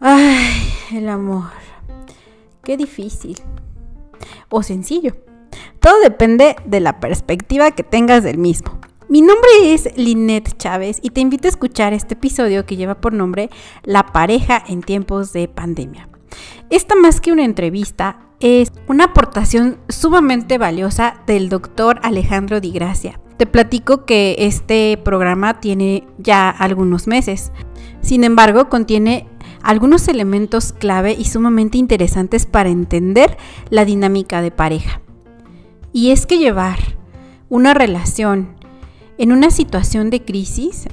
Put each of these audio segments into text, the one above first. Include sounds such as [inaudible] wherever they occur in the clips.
Ay, el amor. Qué difícil. O sencillo. Todo depende de la perspectiva que tengas del mismo. Mi nombre es Lynette Chávez y te invito a escuchar este episodio que lleva por nombre La pareja en tiempos de pandemia. Esta más que una entrevista es una aportación sumamente valiosa del doctor Alejandro Di Gracia. Te platico que este programa tiene ya algunos meses. Sin embargo, contiene algunos elementos clave y sumamente interesantes para entender la dinámica de pareja. Y es que llevar una relación en una situación de crisis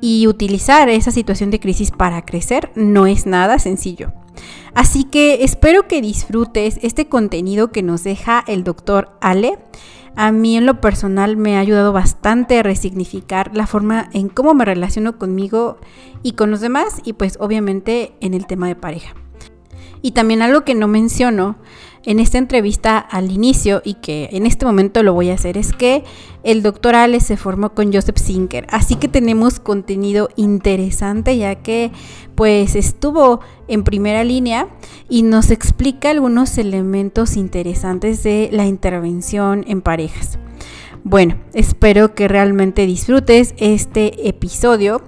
y utilizar esa situación de crisis para crecer no es nada sencillo. Así que espero que disfrutes este contenido que nos deja el doctor Ale. A mí en lo personal me ha ayudado bastante a resignificar la forma en cómo me relaciono conmigo y con los demás y pues obviamente en el tema de pareja. Y también algo que no menciono en esta entrevista al inicio y que en este momento lo voy a hacer es que el doctor Ale se formó con Joseph Sinker. Así que tenemos contenido interesante ya que pues estuvo en primera línea y nos explica algunos elementos interesantes de la intervención en parejas. Bueno, espero que realmente disfrutes este episodio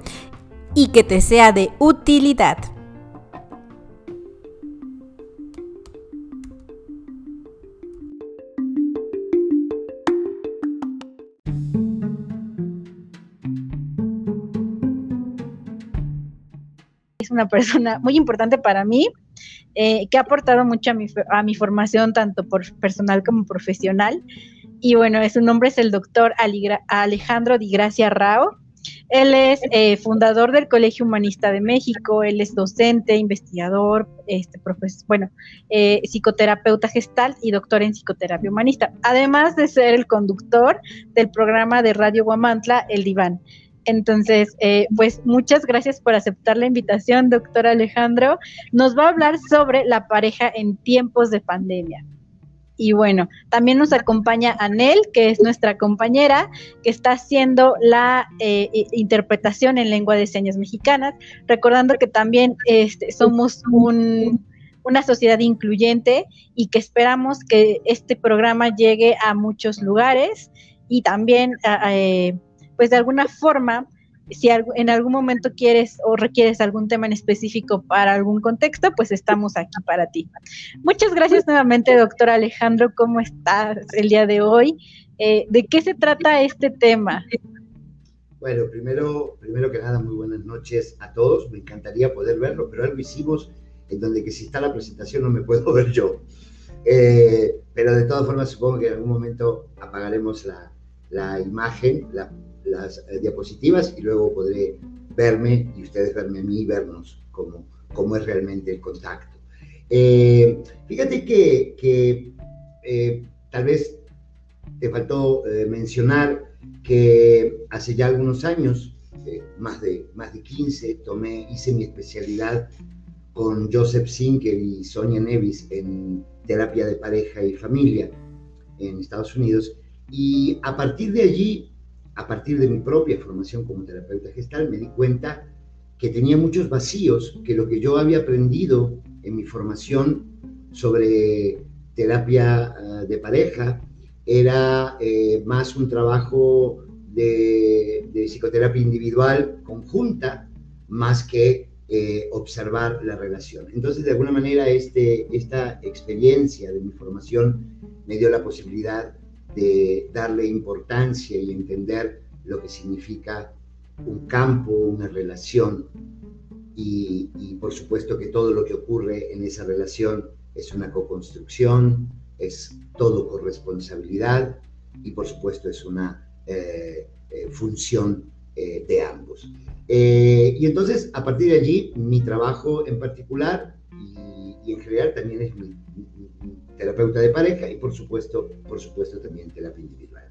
y que te sea de utilidad. Una persona muy importante para mí, eh, que ha aportado mucho a mi, a mi formación, tanto por personal como profesional. Y bueno, su nombre es el doctor Alejandro Di Gracia Rao. Él es eh, fundador del Colegio Humanista de México, él es docente, investigador, este, bueno, eh, psicoterapeuta gestal y doctor en psicoterapia humanista, además de ser el conductor del programa de Radio Guamantla, El Diván. Entonces, eh, pues muchas gracias por aceptar la invitación, doctor Alejandro. Nos va a hablar sobre la pareja en tiempos de pandemia. Y bueno, también nos acompaña Anel, que es nuestra compañera, que está haciendo la eh, interpretación en lengua de señas mexicanas, recordando que también este, somos una sociedad incluyente y que esperamos que este programa llegue a muchos lugares y también eh, pues de alguna forma, si en algún momento quieres o requieres algún tema en específico para algún contexto, pues estamos aquí para ti. Muchas gracias nuevamente, doctor Alejandro. ¿Cómo estás el día de hoy? Eh, ¿De qué se trata este tema? Bueno, primero, primero que nada, muy buenas noches a todos. Me encantaría poder verlo, pero algo hicimos en donde que si está la presentación no me puedo [laughs] ver yo. Eh, pero de todas formas, supongo que en algún momento apagaremos la, imagen, la las eh, diapositivas y luego podré verme y ustedes verme a mí y vernos cómo, cómo es realmente el contacto. Eh, fíjate que, eh, tal vez te faltó mencionar que hace ya algunos años, más, de, más de 15, tomé, hice mi especialidad con Joseph Sinker y Sonia Nevis en terapia de pareja y familia en Estados Unidos. Y a partir de allí a partir de mi propia formación como terapeuta gestal, me di cuenta que tenía muchos vacíos, que lo que yo había aprendido en mi formación sobre terapia ah, de pareja era eh, más un trabajo de, psicoterapia individual conjunta, más que eh, observar la relación. Entonces, de alguna manera, este, esta experiencia de mi formación me dio la posibilidad de darle importancia y entender lo que significa un campo, una relación y, por supuesto que todo lo que ocurre en esa relación es una co-construcción, es todo corresponsabilidad y por supuesto es una eh, eh, función eh, de ambos. y entonces a partir de allí mi trabajo en particular y, en general también es mi, terapeuta de pareja y por supuesto, por supuesto también terapia individual.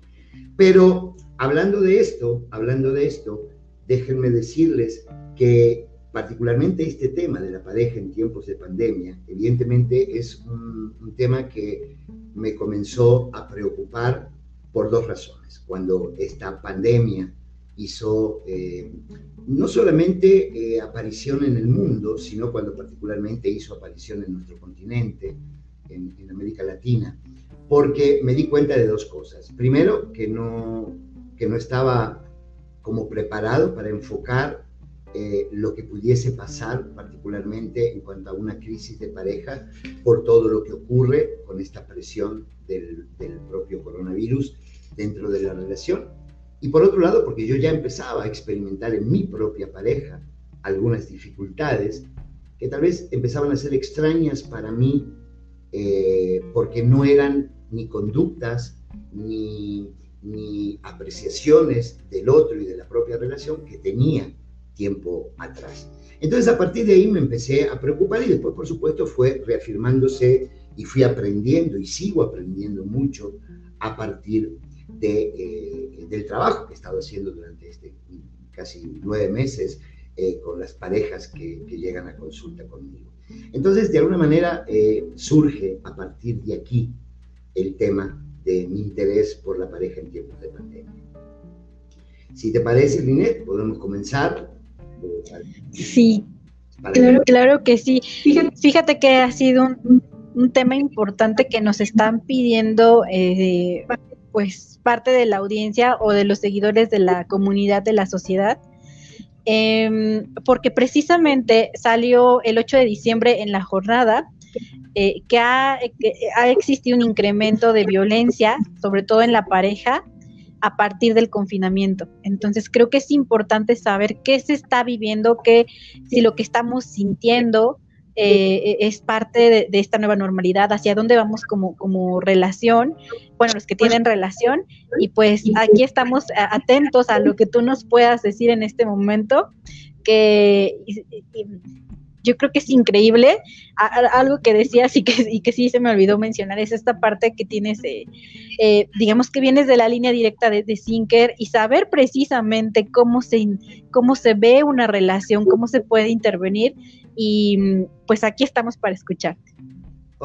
Pero hablando de esto, hablando de esto, déjenme decirles que particularmente este tema de la pareja en tiempos de pandemia, evidentemente es un, un tema que me comenzó a preocupar por dos razones. Cuando esta pandemia hizo eh, no solamente eh, aparición en el mundo, sino cuando particularmente hizo aparición en nuestro continente, en, América Latina, porque me di cuenta de dos cosas. Primero, que no, que no estaba como preparado para enfocar eh, lo que pudiese pasar, particularmente en cuanto a una crisis de pareja, por todo lo que ocurre con esta presión del propio coronavirus dentro de la relación y por otro lado, porque yo ya empezaba a experimentar en mi propia pareja algunas dificultades que tal vez empezaban a ser extrañas para mí eh, porque no eran ni conductas ni, ni apreciaciones del otro y de la propia relación que tenía tiempo atrás. Entonces a partir de ahí me empecé a preocupar y después por supuesto fue reafirmándose y fui aprendiendo y sigo aprendiendo mucho a partir eh, del trabajo que he estado haciendo durante este casi nueve meses eh, con las parejas que, llegan a consulta conmigo. Entonces, de alguna manera, eh, surge a partir de aquí el tema de mi interés por la pareja en tiempos de pandemia. Si te parece, Linet, podemos comenzar. Sí, claro, claro que sí. Fíjate, que ha sido un, tema importante que nos están pidiendo pues parte de la audiencia o de los seguidores de la comunidad de la sociedad, em, porque precisamente salió el 8 de diciembre en la jornada eh, que, ha, ha existido un incremento de violencia, sobre todo en la pareja, a partir del confinamiento. Entonces creo que es importante saber qué se está viviendo, qué si lo que estamos sintiendo eh, es parte de, esta nueva normalidad, hacia dónde vamos como, como relación, bueno, los que tienen relación, y pues aquí estamos atentos a lo que tú nos puedas decir en este momento, que yo creo que es increíble. algo que decías y que, y que sí se me olvidó mencionar es esta parte que tienes, eh, eh, digamos que vienes de la línea directa de, de Sinker y saber precisamente cómo se, cómo se ve una relación, cómo se puede intervenir y pues aquí estamos para escucharte.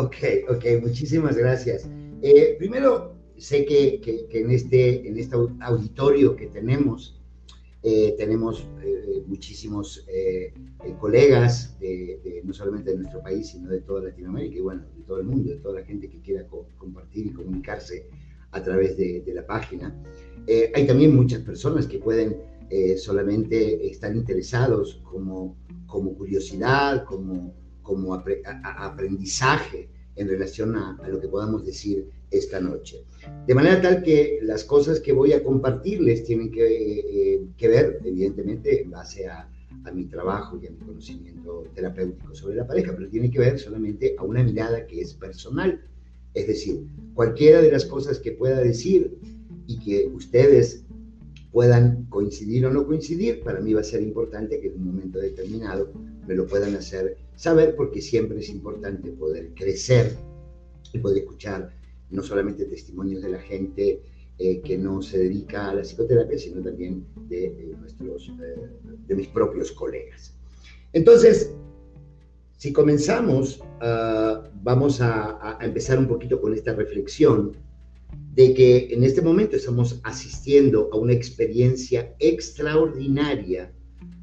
Ok, ok, muchísimas gracias. Eh, primero, sé que, que, en, este, en este auditorio que tenemos, eh, tenemos eh, muchísimos colegas, de, no solamente de nuestro país, sino de toda Latinoamérica y bueno, de todo el mundo, de toda la gente que quiera compartir y comunicarse a través de, de la página. hay también muchas personas que pueden solamente estar interesados como como curiosidad, como, como aprendizaje en relación a, lo que podamos decir esta noche. De manera tal que las cosas que voy a compartirles tienen que, eh, que ver, evidentemente, en base a, a, mi trabajo y a mi conocimiento terapéutico sobre la pareja, pero tiene que ver solamente a una mirada que es personal. Es decir, cualquiera de las cosas que pueda decir y que ustedes puedan coincidir o no coincidir, para mí va a ser importante que en un momento determinado me lo puedan hacer saber porque siempre es importante poder crecer y poder escuchar no solamente testimonios de la gente eh, que no se dedica a la psicoterapia, sino también de, eh, nuestros, eh, de mis propios colegas. Entonces, si comenzamos, ah, vamos a empezar un poquito con esta reflexión de que en este momento estamos asistiendo a una experiencia extraordinaria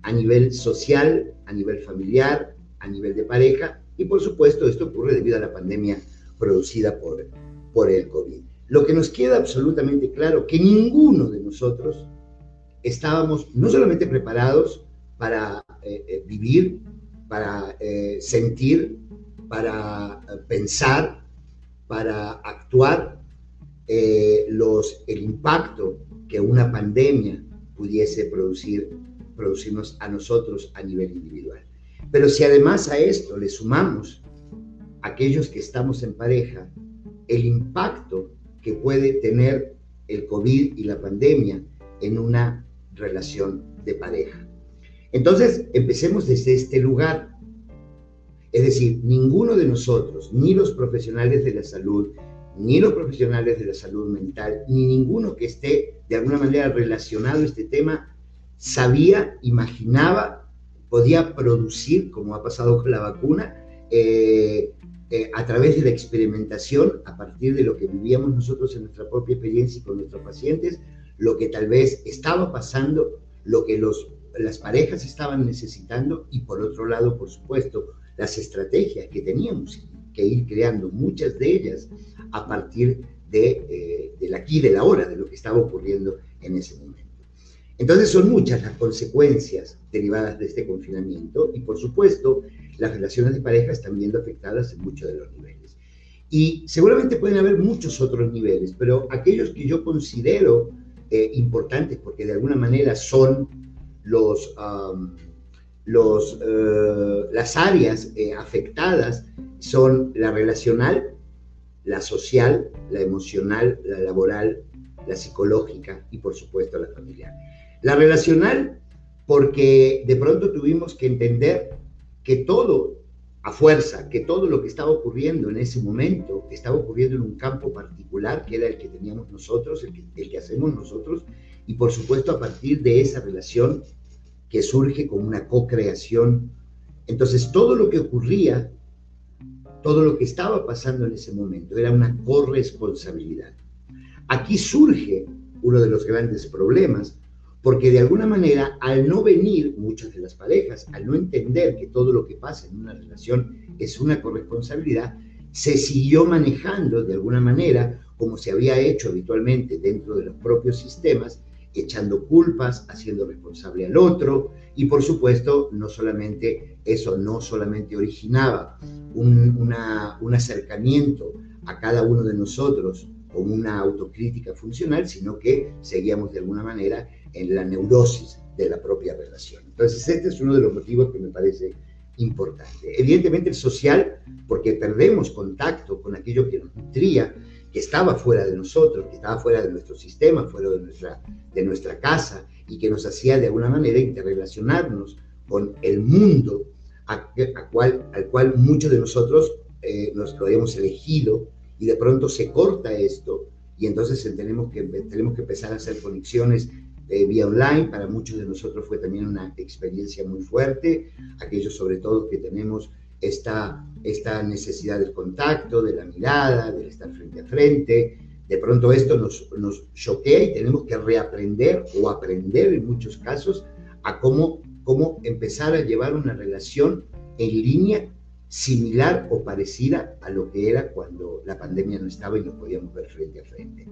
a nivel social, a nivel familiar, a nivel de pareja, y por supuesto esto ocurre debido a la pandemia producida por, por el COVID. Lo que nos queda absolutamente claro que ninguno de nosotros estábamos no solamente preparados para eh, eh, vivir, para eh, sentir, para pensar, para actuar eh, los, el impacto que una pandemia pudiese producir, producirnos a nosotros a nivel individual. Pero si además a esto le sumamos aquellos que estamos en pareja, el impacto que puede tener el COVID y la pandemia en una relación de pareja. Entonces, empecemos desde este lugar. Es decir, ninguno de nosotros, ni los profesionales de la salud, ni los profesionales de la salud mental, ni ninguno que esté de alguna manera relacionado a este tema, sabía, imaginaba, podía producir, como ha pasado con la vacuna, eh, eh, a través de la experimentación, a partir de lo que vivíamos nosotros en nuestra propia experiencia y con nuestros pacientes, lo que tal vez estaba pasando, lo que los, las parejas estaban necesitando y por otro lado, por supuesto, las estrategias que teníamos que ir creando, muchas de ellas a partir de, eh, del aquí de la hora, de lo que estaba ocurriendo en ese momento. Entonces son muchas las consecuencias derivadas de este confinamiento y por supuesto las relaciones de pareja están viendo afectadas en muchos de los niveles. Y seguramente pueden haber muchos otros niveles, pero aquellos que yo considero eh, importantes porque de alguna manera son los, los, eh, las áreas afectadas son la relacional, la social, la emocional, la laboral, la psicológica y por supuesto la familiar. La relacional porque de pronto tuvimos que entender que todo, a fuerza, que todo lo que estaba ocurriendo en ese momento estaba ocurriendo en un campo particular que era el que teníamos nosotros, el que, hacemos nosotros, y por supuesto a partir de esa relación que surge como una co-creación. Entonces todo lo que ocurría, todo lo que estaba pasando en ese momento era una corresponsabilidad. Aquí surge uno de los grandes problemas, porque de alguna manera, al no venir muchas de las parejas, al no entender que todo lo que pasa en una relación es una corresponsabilidad, se siguió manejando de alguna manera como se había hecho habitualmente dentro de los propios sistemas, echando culpas, haciendo responsable al otro, y por supuesto, no solamente eso, no solamente originaba un, un acercamiento a cada uno de nosotros como una autocrítica funcional, sino que seguíamos de alguna manera en la neurosis de la propia relación. Entonces, este es uno de los motivos que me parece importante. Evidentemente el social, porque perdemos contacto con aquello que nos nutría, que estaba fuera de nosotros, que estaba fuera de nuestro sistema, fuera de nuestra, de nuestra casa, y que nos hacía de alguna manera interrelacionarnos con el mundo a, cual, al cual muchos de nosotros eh, nos lo habíamos elegido, y de pronto se corta esto, y entonces tenemos que, tenemos que empezar a hacer conexiones eh, vía online. Para muchos de nosotros fue también una experiencia muy fuerte, aquellos sobre todo que tenemos esta, esta necesidad del contacto, de la mirada, del estar frente a frente. De pronto esto nos, nos choquea y tenemos que reaprender o aprender en muchos casos a cómo, cómo empezar a llevar una relación en línea similar o parecida a lo que era cuando la pandemia no estaba y nos podíamos ver frente a frente.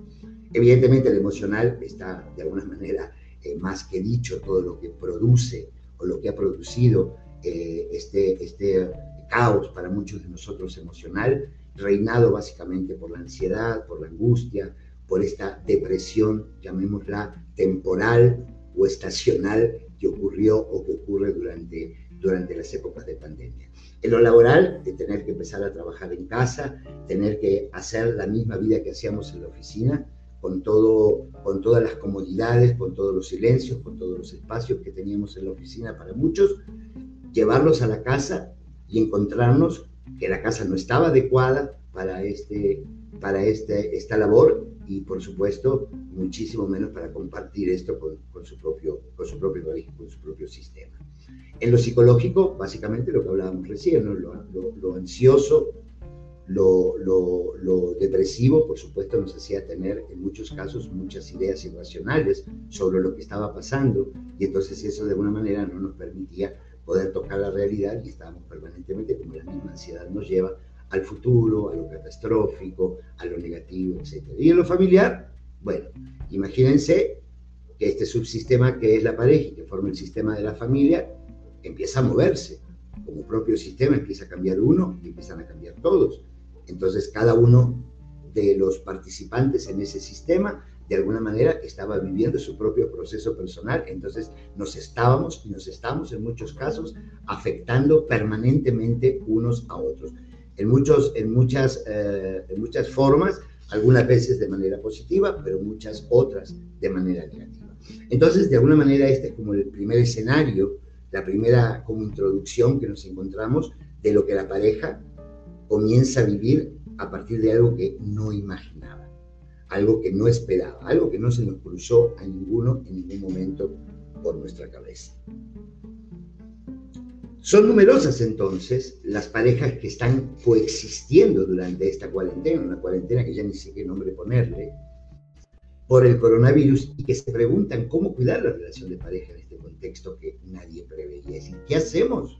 Evidentemente el emocional está de alguna manera eh, más que dicho todo lo que produce o lo que ha producido eh, este, este caos para muchos de nosotros emocional, reinado básicamente por la ansiedad, por la angustia, por esta depresión, llamémosla temporal o estacional que ocurrió o que ocurre durante, durante las épocas de pandemia. En lo laboral, de tener que empezar a trabajar en casa, tener que hacer la misma vida que hacíamos en la oficina, con, todo, con todas las comodidades, con todos los silencios, con todos los espacios que teníamos en la oficina para muchos, llevarlos a la casa y encontrarnos que la casa no estaba adecuada para, este, para este, esta labor y por supuesto muchísimo menos para compartir esto con, con su, propio, con, su propio, con su propio sistema. En lo psicológico, básicamente lo que hablábamos recién, lo, ansioso, lo, lo, depresivo, por supuesto, nos hacía tener en muchos casos muchas ideas irracionales sobre lo que estaba pasando y entonces eso de alguna manera no nos permitía poder tocar la realidad y estábamos permanentemente, como la misma ansiedad nos lleva, al futuro, a lo catastrófico, a lo negativo, etc. Y en lo familiar, bueno, imagínense que este subsistema que es la pareja y que forma el sistema de la familia, empieza a moverse. Como propio sistema empieza a cambiar uno y empiezan a cambiar todos. Entonces cada uno de los participantes en ese sistema de alguna manera estaba viviendo su propio proceso personal, entonces nos estábamos y nos estamos en muchos casos afectando permanentemente unos a otros. En, muchos, en, muchas, eh, en muchas formas, algunas veces de manera positiva, pero muchas otras de manera negativa. Entonces, de alguna manera, este es como el primer escenario la primera como introducción que nos encontramos de lo que la pareja comienza a vivir a partir de algo que no imaginaba, algo que no esperaba, algo que no se nos cruzó a ninguno en ningún momento por nuestra cabeza. Son numerosas entonces las parejas que están coexistiendo durante esta cuarentena, una cuarentena que ya ni sé qué nombre ponerle, por el coronavirus y que se preguntan cómo cuidar la relación de pareja en este contexto que nadie preveía. ¿qué hacemos?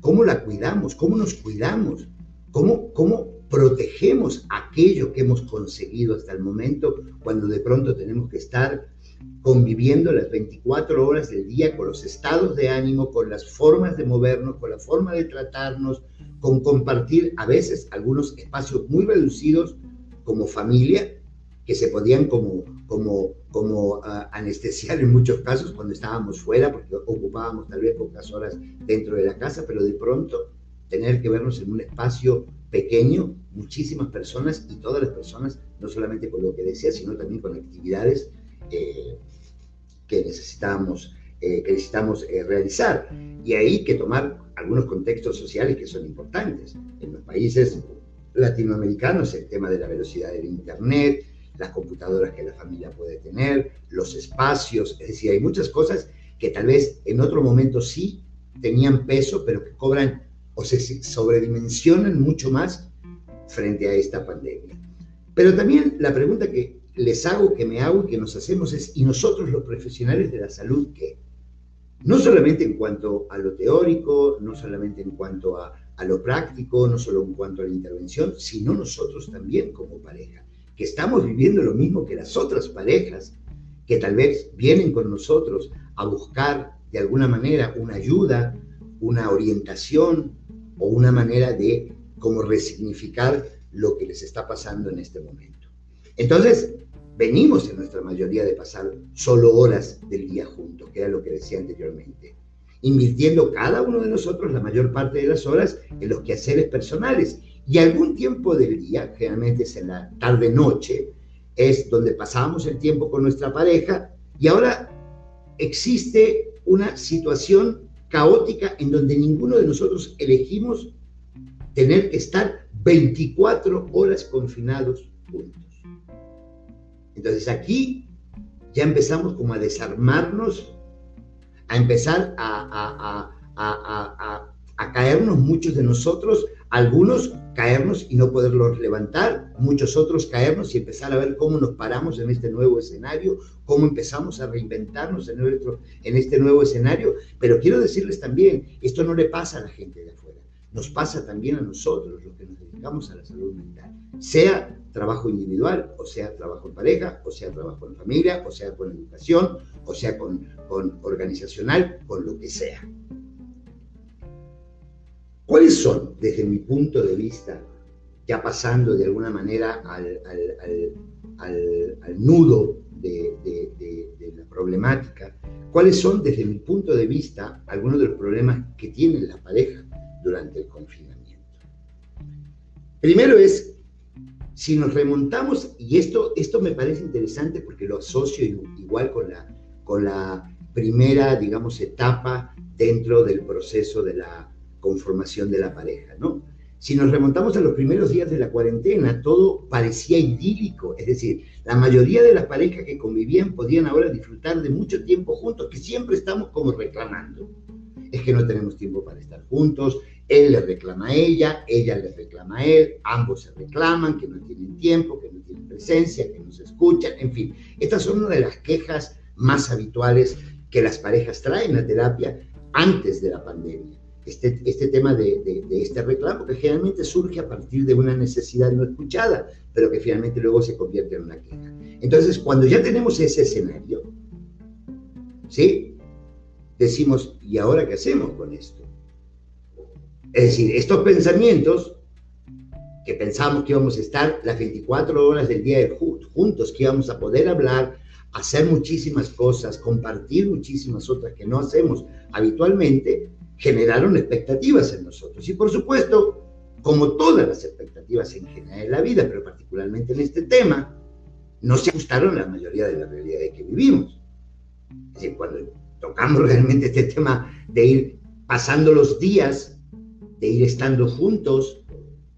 ¿Cómo la cuidamos? ¿Cómo nos cuidamos? ¿Cómo, cómo protegemos aquello que hemos conseguido hasta el momento cuando de pronto tenemos que estar conviviendo las 24 horas del día con los estados de ánimo, con las formas de movernos, con la forma de tratarnos, con compartir a veces algunos espacios muy reducidos como familia, que se podían como, como, como uh, anestesiar en muchos casos cuando estábamos fuera, porque ocupábamos tal vez pocas horas dentro de la casa, pero de pronto tener que vernos en un espacio pequeño, muchísimas personas y todas las personas, no solamente con lo que decía, sino también con actividades eh, que necesitamos, eh, que necesitamos eh, realizar. Y ahí que tomar algunos contextos sociales que son importantes. En los países latinoamericanos, el tema de la velocidad del Internet, las computadoras que la familia puede tener, los espacios, es decir, hay muchas cosas que tal vez en otro momento sí tenían peso, pero que cobran o se sobredimensionan mucho más frente a esta pandemia. Pero también la pregunta que les hago, que me hago y que nos hacemos es, ¿y nosotros los profesionales de la salud qué? No solamente en cuanto a lo teórico, no solamente en cuanto a, a lo práctico, no solo en cuanto a la intervención, sino nosotros también como pareja, que estamos viviendo lo mismo que las otras parejas, que tal vez vienen con nosotros a buscar de alguna manera una ayuda, una orientación o una manera de cómo resignificar lo que les está pasando en este momento. Entonces, venimos en nuestra mayoría de pasar solo horas del día juntos, que era lo que decía anteriormente, invirtiendo cada uno de nosotros la mayor parte de las horas en los quehaceres personales y algún tiempo del día, generalmente es en la tarde-noche, es donde pasamos el tiempo con nuestra pareja y ahora existe una situación caótica en donde ninguno de nosotros elegimos tener que estar 24 horas confinados juntos. Entonces aquí ya empezamos como a desarmarnos, a empezar a, caernos muchos de nosotros, algunos caernos y no poderlos levantar, muchos otros caernos y empezar a ver cómo nos paramos en este nuevo escenario, cómo empezamos a reinventarnos en, nuestro, en este nuevo escenario. Pero quiero decirles también, esto no le pasa a la gente de afuera, nos pasa también a nosotros, los que nos dedicamos a la salud mental, sea trabajo individual, o sea trabajo en pareja, o sea trabajo en familia, o sea con educación, o sea con, con organizacional, con lo que sea. ¿Cuáles son, desde mi punto de vista, ya pasando de alguna manera al, nudo de, de, la problemática, cuáles son, desde mi punto de vista, algunos de los problemas que tiene la pareja durante el confinamiento? Primero es, si nos remontamos, y esto, esto me parece interesante porque lo asocio igual con la, con la primera, digamos, etapa dentro del proceso de la conformación de la pareja, ¿no? Si nos remontamos a los primeros días de la cuarentena, todo parecía idílico, es decir, la mayoría de las parejas que convivían podían ahora disfrutar de mucho tiempo juntos, que siempre estamos como reclamando. Es que no tenemos tiempo para estar juntos, él le reclama a ella, ella le reclama a él, ambos se reclaman, que no tienen tiempo, que no tienen presencia, que no se escuchan, en fin. Estas son una de las quejas más habituales que las parejas traen a terapia antes de la pandemia este, este tema de, este reclamo, que generalmente surge a partir de una necesidad no escuchada, pero que finalmente luego se convierte en una queja. Entonces, cuando ya tenemos ese escenario, ¿sí? Decimos, ¿y ahora qué hacemos con esto? Es decir, estos pensamientos que pensamos que íbamos a estar las 24 horas del día juntos, que íbamos a poder hablar, hacer muchísimas cosas, compartir muchísimas otras que no hacemos habitualmente, generaron expectativas en nosotros. Y por supuesto, como todas las expectativas en general en la vida, pero particularmente en este tema, no se ajustaron a la mayoría de la realidad de que vivimos. Es decir, cuando tocamos [laughs] realmente este tema de ir pasando los días, de ir estando juntos,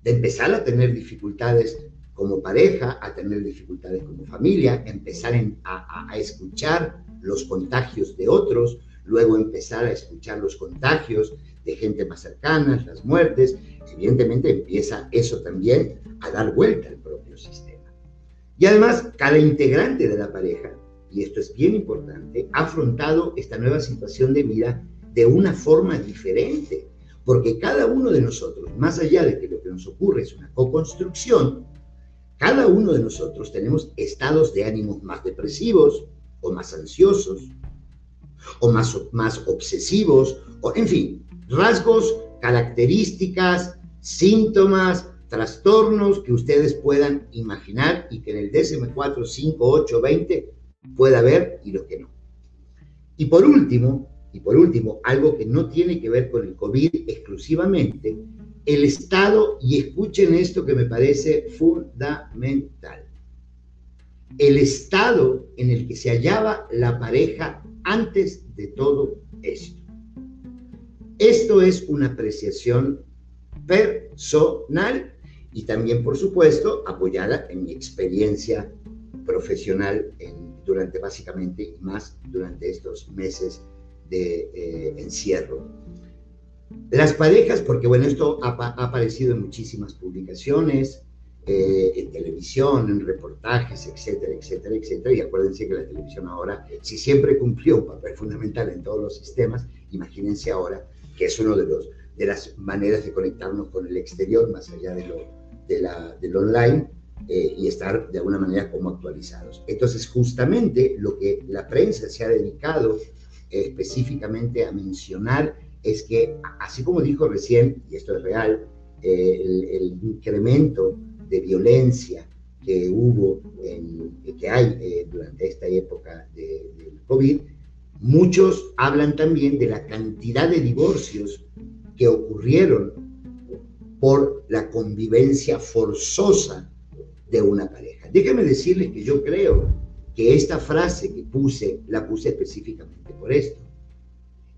de empezar a tener dificultades como pareja, a tener dificultades como familia, empezar a escuchar los contagios de otros, luego empezar a escuchar los contagios de gente más cercana, las muertes, evidentemente empieza eso también a dar vuelta al propio sistema. Y además, cada integrante de la pareja, y esto es bien importante, ha afrontado esta nueva situación de vida de una forma diferente, porque cada uno de nosotros, más allá de que lo que nos ocurre es una co-construcción, cada uno de nosotros tenemos estados de ánimos más depresivos o más ansiosos o más, más obsesivos, o en fin, rasgos, características, síntomas, trastornos que ustedes puedan imaginar y que en el DSM-4, 5, 8, 20 pueda haber y los que no. Y por último, y por último, algo que no tiene que ver con el COVID exclusivamente, el estado, y escuchen esto que me parece fundamental, el estado en el que se hallaba la pareja antes de todo esto. Esto es una apreciación personal y también, por supuesto, apoyada en mi experiencia profesional durante básicamente y más durante estos meses de eh, encierro. Las parejas, porque bueno, esto ha, aparecido en muchísimas publicaciones, eh, en televisión, en reportajes, etcétera, etcétera, etcétera. Y acuérdense que la televisión ahora, si siempre cumplió un papel fundamental en todos los sistemas, imagínense ahora que es una de, los, de las maneras de conectarnos con el exterior, más allá de lo, de la, del online, eh, y estar de alguna manera como actualizados. Entonces, justamente lo que la prensa se ha dedicado eh, específicamente a mencionar es que, así como dijo recién, y esto es real, eh, el, incremento de violencia que hubo, en, que hay eh, durante esta época de, del COVID, muchos hablan también de la cantidad de divorcios que ocurrieron por la convivencia forzosa de una pareja. Déjame decirles que yo creo que esta frase que puse, la puse específicamente por esto.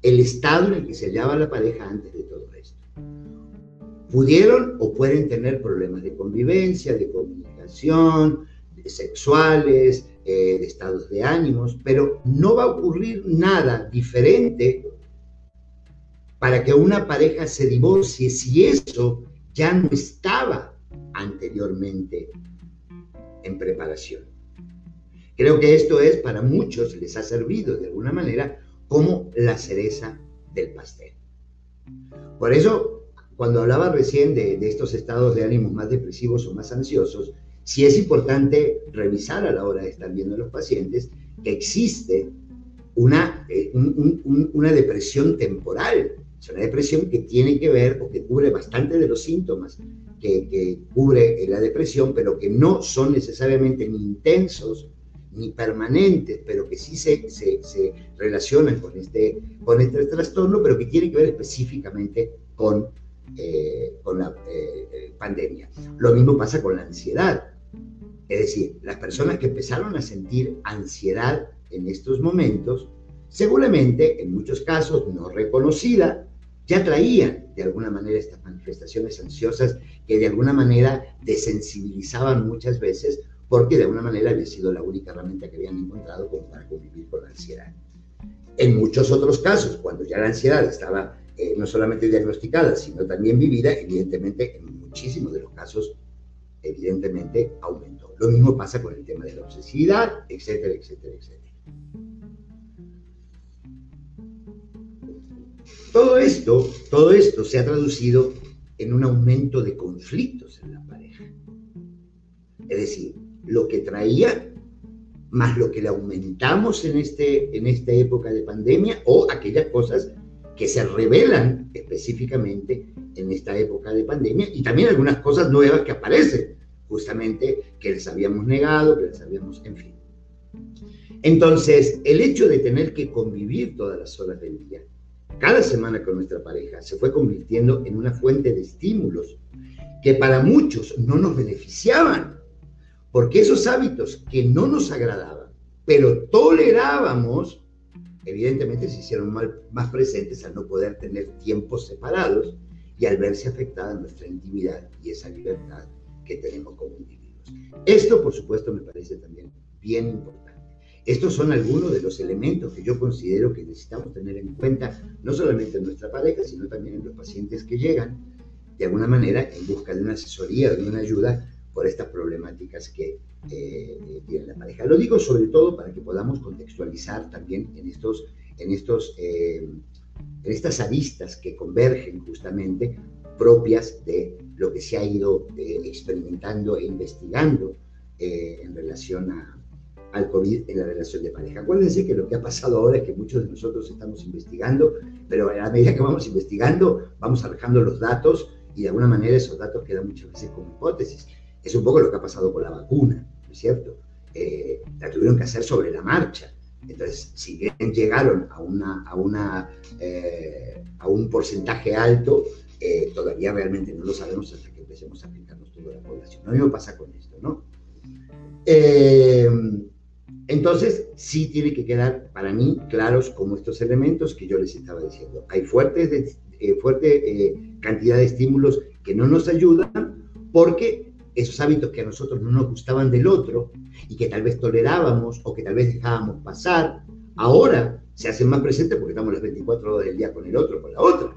El estado en el que se hallaba la pareja antes de todo. Pudieron o pueden tener problemas de convivencia, de comunicación, de sexuales, eh, de estados de ánimos, pero no va a ocurrir nada diferente para que una pareja se divorcie si eso ya no estaba anteriormente en preparación. Creo que esto es, para muchos, les ha servido de alguna manera como la cereza del pastel. Por eso, cuando hablaba recién de, estos estados de ánimo más depresivos o más ansiosos, sí es importante revisar a la hora de estar viendo a los pacientes que existe una, eh, una depresión temporal. Es una depresión que tiene que ver o que cubre bastante de los síntomas que, cubre la depresión, pero que no son necesariamente ni intensos ni permanentes, pero que sí se, se, se, relacionan con este, con este trastorno, pero que tiene que ver específicamente con, eh, con la eh, eh, pandemia. Lo mismo pasa con la ansiedad. Es decir, las personas que empezaron a sentir ansiedad en estos momentos, seguramente, en muchos casos no reconocida, ya traían de alguna manera estas manifestaciones ansiosas que de alguna manera desensibilizaban muchas veces porque de alguna manera había sido la única herramienta que habían encontrado para convivir con la ansiedad. En muchos otros casos, cuando ya la ansiedad estaba eh, no solamente diagnosticada, sino también vivida, evidentemente, en muchísimos de los casos, evidentemente aumentó. Lo mismo pasa con el tema de la obsesividad, etcétera, etcétera, etcétera. Todo esto, todo esto se ha traducido en un aumento de conflictos en la pareja. Es decir, lo que traía más lo que le aumentamos en, este, en esta época de pandemia o aquellas cosas que se revelan específicamente en esta época de pandemia y también algunas cosas nuevas que aparecen justamente que les habíamos negado, que les habíamos, en fin. Entonces, el hecho de tener que convivir todas las horas del día, cada semana con nuestra pareja, se fue convirtiendo en una fuente de estímulos que para muchos no nos beneficiaban porque esos hábitos que no nos agradaban, pero tolerábamos, evidentemente se hicieron más presentes al no poder tener tiempos separados y al verse afectada nuestra intimidad y esa libertad que tenemos como individuos. Esto, por supuesto, me parece también bien importante. Estos son algunos de los elementos que yo considero que necesitamos tener en cuenta, no solamente en nuestra pareja, sino también en los pacientes que llegan, de alguna manera, en busca de una asesoría, de una ayuda por estas problemáticas que eh, tiene la pareja. Lo digo sobre todo para que podamos contextualizar también en, estos, en, estos, eh, en estas aristas que convergen justamente propias de lo que se ha ido eh, experimentando e investigando en relación a, al COVID en la relación de pareja. Acuérdense que lo que ha pasado ahora es que muchos de nosotros estamos investigando, pero a medida que vamos investigando, vamos arrojando los datos y de alguna manera esos datos quedan muchas veces como hipótesis. Es un poco lo que ha pasado con la vacuna, ¿no es cierto? Eh, la tuvieron que hacer sobre la marcha. Entonces, si bien llegaron a, una, a, una, eh, a un porcentaje alto, eh, todavía realmente no lo sabemos hasta que empecemos a aplicarnos toda la población. Lo mismo pasa con esto, ¿no? entonces, sí tiene que quedar para mí claros como estos elementos que yo les estaba diciendo. Hay fuertes, fuerte cantidad de estímulos que no nos ayudan porque esos hábitos que a nosotros no nos gustaban del otro y que tal vez tolerábamos o que tal vez dejábamos pasar, ahora se hacen más presentes porque estamos las 24 horas del día con el otro, con la otra.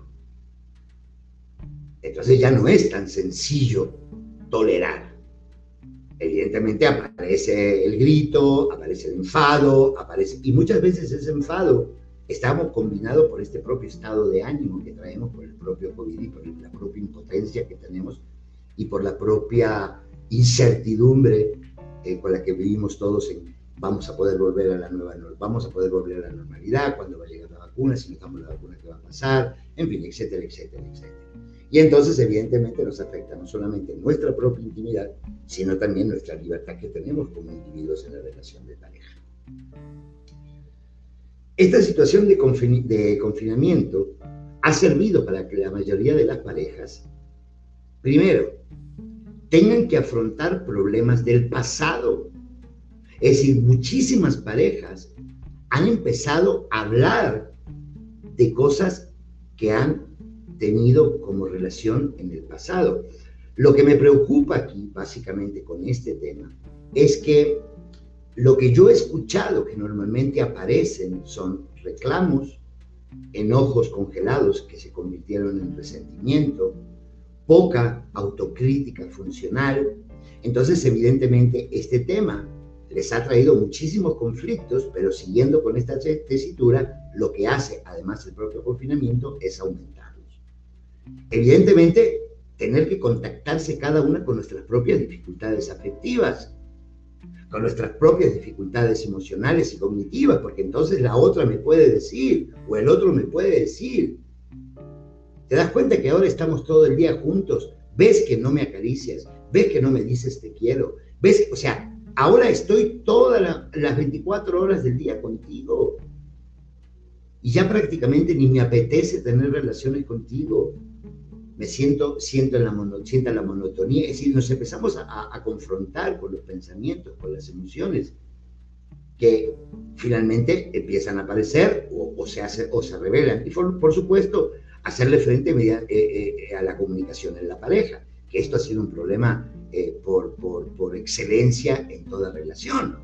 Entonces ya no es tan sencillo tolerar. Evidentemente aparece el grito, aparece el enfado, aparece... Y muchas veces ese enfado estamos combinados por este propio estado de ánimo que traemos por el propio COVID y por la propia impotencia que tenemos y por la propia incertidumbre eh, con la que vivimos todos en vamos a poder volver a la nueva vamos a poder volver a la normalidad, cuando va a llegar la vacuna, si damos la vacuna, ¿qué va a pasar? En fin, etcétera, etcétera, etcétera. Y entonces, evidentemente, nos afecta no solamente nuestra propia intimidad, sino también nuestra libertad que tenemos como individuos en la relación de pareja. Esta situación de, de confinamiento ha servido para que la mayoría de las parejas, primero, tengan que afrontar problemas del pasado. Es decir, muchísimas parejas han empezado a hablar de cosas que han tenido como relación en el pasado. Lo que me preocupa aquí, básicamente, con este tema, es que lo que yo he escuchado que normalmente aparecen son reclamos, enojos congelados que se convirtieron en resentimiento, poca autocrítica funcional. Entonces, evidentemente, este tema les ha traído muchísimos conflictos, pero siguiendo con esta tesitura, lo que hace, además el propio confinamiento, es aumentarlos. Evidentemente, tener que contactarse cada una con nuestras propias dificultades afectivas, con nuestras propias dificultades emocionales y cognitivas, porque entonces la otra me puede decir, o el otro me puede decir, ¿Te das cuenta que ahora estamos todo el día juntos? ¿Ves que no me acaricias? ¿Ves que no me dices te quiero? ¿Ves? O sea, ahora estoy todas las 24 horas del día contigo. Y ya prácticamente ni me apetece tener relaciones contigo. Me siento, siento la, mono, siento la monotonía. Es decir, nos empezamos a, confrontar con los pensamientos, con las emociones que finalmente empiezan a aparecer o, se, hace, o se revelan. Y por supuesto, hacerle frente eh, eh, a la comunicación en la pareja, que esto ha sido un problema eh, por, por, excelencia en toda relación.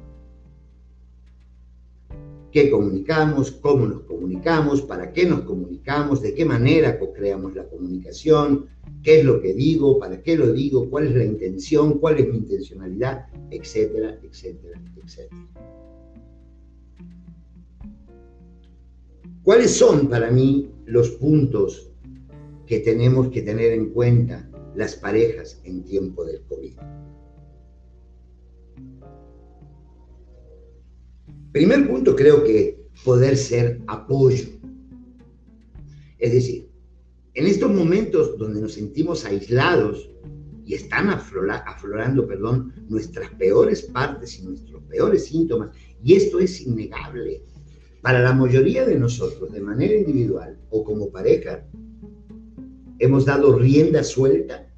¿Qué comunicamos? ¿Cómo nos comunicamos? ¿Para qué nos comunicamos? ¿De qué manera co-creamos la comunicación? ¿Qué es lo que digo? ¿Para qué lo digo? ¿Cuál es la intención? ¿Cuál es mi intencionalidad? Etcétera, etcétera, etcétera. ¿Cuáles son para mí los puntos que tenemos que tener en cuenta las parejas en tiempo del COVID? Primer punto creo que poder ser apoyo. Es decir, en estos momentos donde nos sentimos aislados y están aflorando perdón, nuestras peores partes y nuestros peores síntomas, y esto es innegable, para la mayoría de nosotros, de manera individual o como pareja, hemos dado rienda suelta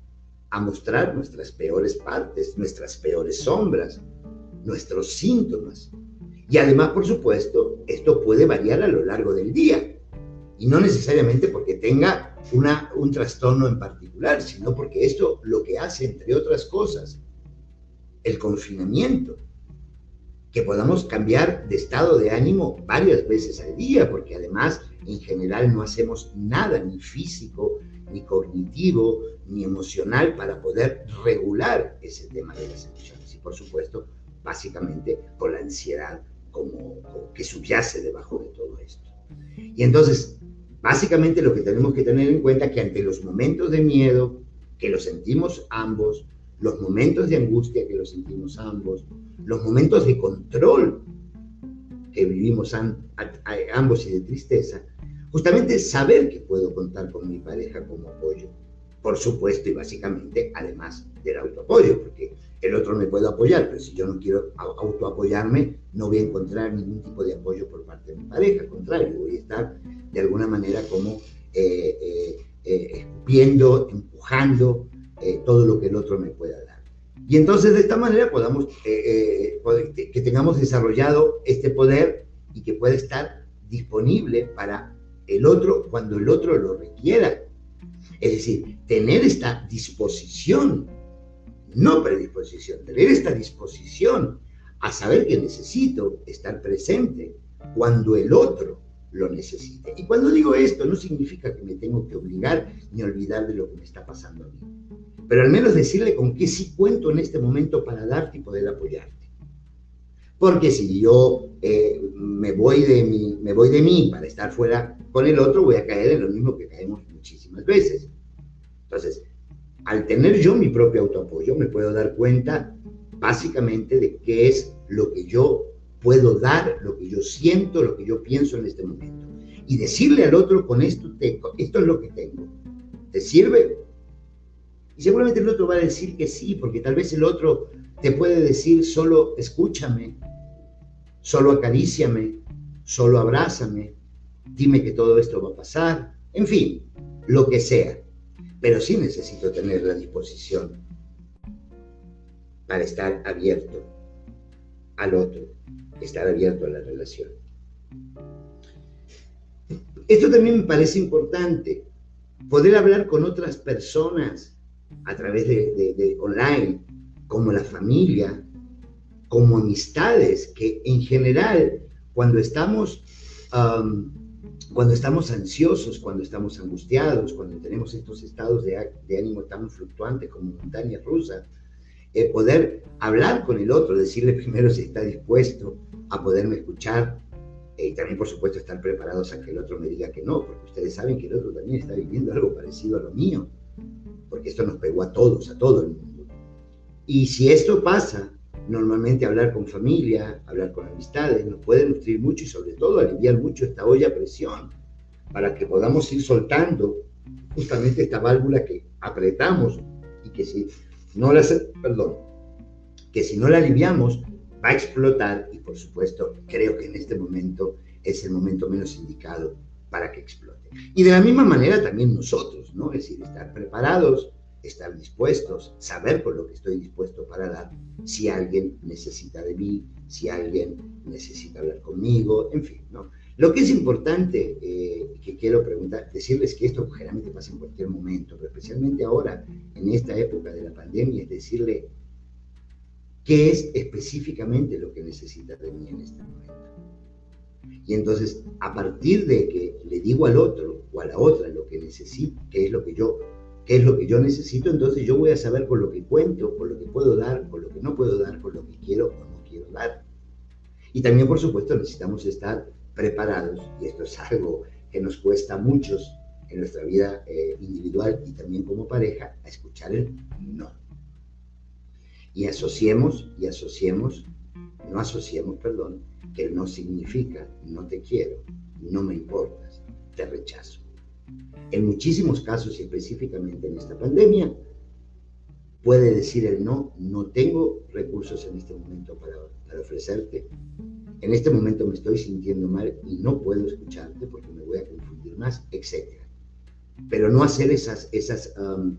a mostrar nuestras peores partes, nuestras peores sombras, nuestros síntomas. Y además, por supuesto, esto puede variar a lo largo del día. Y no necesariamente porque tenga una, un trastorno en particular, sino porque esto lo que hace, entre otras cosas, el confinamiento, que podamos cambiar de estado de ánimo varias veces al día, porque además en general no hacemos nada ni físico ni cognitivo, ni emocional para poder regular ese tema de las emociones. Y por supuesto, básicamente por la ansiedad como, que subyace debajo de todo esto. Y entonces, básicamente lo que tenemos que tener en cuenta es que ante los momentos de miedo, que los sentimos ambos, los momentos de angustia que los sentimos ambos, los momentos de control que vivimos ambos y de tristeza, justamente saber que puedo contar con mi pareja como apoyo. Por supuesto y básicamente, además del autoapoyo, porque el otro me puede apoyar, pero si yo no quiero autoapoyarme, no voy a encontrar ningún tipo de apoyo por parte de mi pareja. Al contrario, voy a estar de alguna manera como eh, eh, eh escupiendo, empujando eh, todo lo que el otro me pueda dar. Y entonces de esta manera podamos, eh, que tengamos desarrollado este poder y que pueda estar disponible para el otro cuando el otro lo requiera. Es decir, tener esta disposición, no predisposición, tener esta disposición a saber que necesito estar presente cuando el otro lo necesite. Y cuando digo esto, no significa que me tengo que obligar ni olvidar de lo que me está pasando a mí. Pero al menos decirle con qué sí cuento en este momento para darte y poder apoyarte. Porque si yo eh, me, voy de mí, me voy de mí para estar fuera con el otro, voy a caer en lo mismo que caemos muchísimas veces. Entonces, al tener yo mi propio autoapoyo, me puedo dar cuenta básicamente de qué es lo que yo puedo dar, lo que yo siento, lo que yo pienso en este momento. Y decirle al otro con esto, esto es lo que tengo. ¿Te sirve? Y seguramente el otro va a decir que sí, porque tal vez el otro te puede decir solo escúchame, solo acaríciame, solo abrázame, dime que todo esto va a pasar, en fin, lo que sea. Pero sí necesito tener la disposición para estar abierto al otro, estar abierto a la relación. Esto también me parece importante, poder hablar con otras personas a través de, online, como la familia, como amistades, que en general, cuando estamos, cuando estamos ansiosos, cuando estamos angustiados, cuando tenemos estos estados de, ánimo tan fluctuantes como montaña rusa, eh, poder hablar con el otro, decirle [laughs] primero si está dispuesto a poderme escuchar eh, y también, por supuesto, estar preparados a que el otro me diga que no, porque ustedes saben que el otro también está viviendo algo parecido a lo mío, porque esto nos pegó a todos, a todo el mundo. Y si esto pasa, normalmente hablar con familia, hablar con amistades, nos puede nutrir mucho y sobre todo aliviar mucho esta olla a presión para que podamos ir soltando justamente esta válvula que apretamos y que si no la, perdón, que si no la aliviamos va a explotar y por supuesto creo que en este momento es el momento menos indicado para que explote. Y de la misma manera también nosotros, ¿no? Es decir, estar preparados estar dispuestos, saber por lo que estoy dispuesto para dar, si alguien necesita de mí, si alguien necesita hablar conmigo, en fin, ¿no? Lo que es importante, eh, que quiero preguntar, decirles que esto generalmente pasa en cualquier momento, pero especialmente ahora, en esta época de la pandemia, es decirle qué es específicamente lo que necesita de mí en este momento. Y entonces, a partir de que le digo al otro o a la otra lo que necesito, qué es lo que yo qué es lo que yo necesito, entonces yo voy a saber con lo que cuento, con lo que puedo dar, con lo que no puedo dar, con lo que quiero o no quiero dar. Y también, por supuesto, necesitamos estar preparados, y esto es algo que nos cuesta a muchos en nuestra vida eh, individual y también como pareja, a escuchar el no. Y asociemos, y asociemos, no asociemos, perdón, que no significa no te quiero, no me importas, te rechazo. En muchísimos casos y específicamente en esta pandemia, puede decir el no, no tengo recursos en este momento para, ofrecerte. En este momento me estoy sintiendo mal y no puedo escucharte porque me voy a confundir más, etc. Pero no hacer esas, esas, um,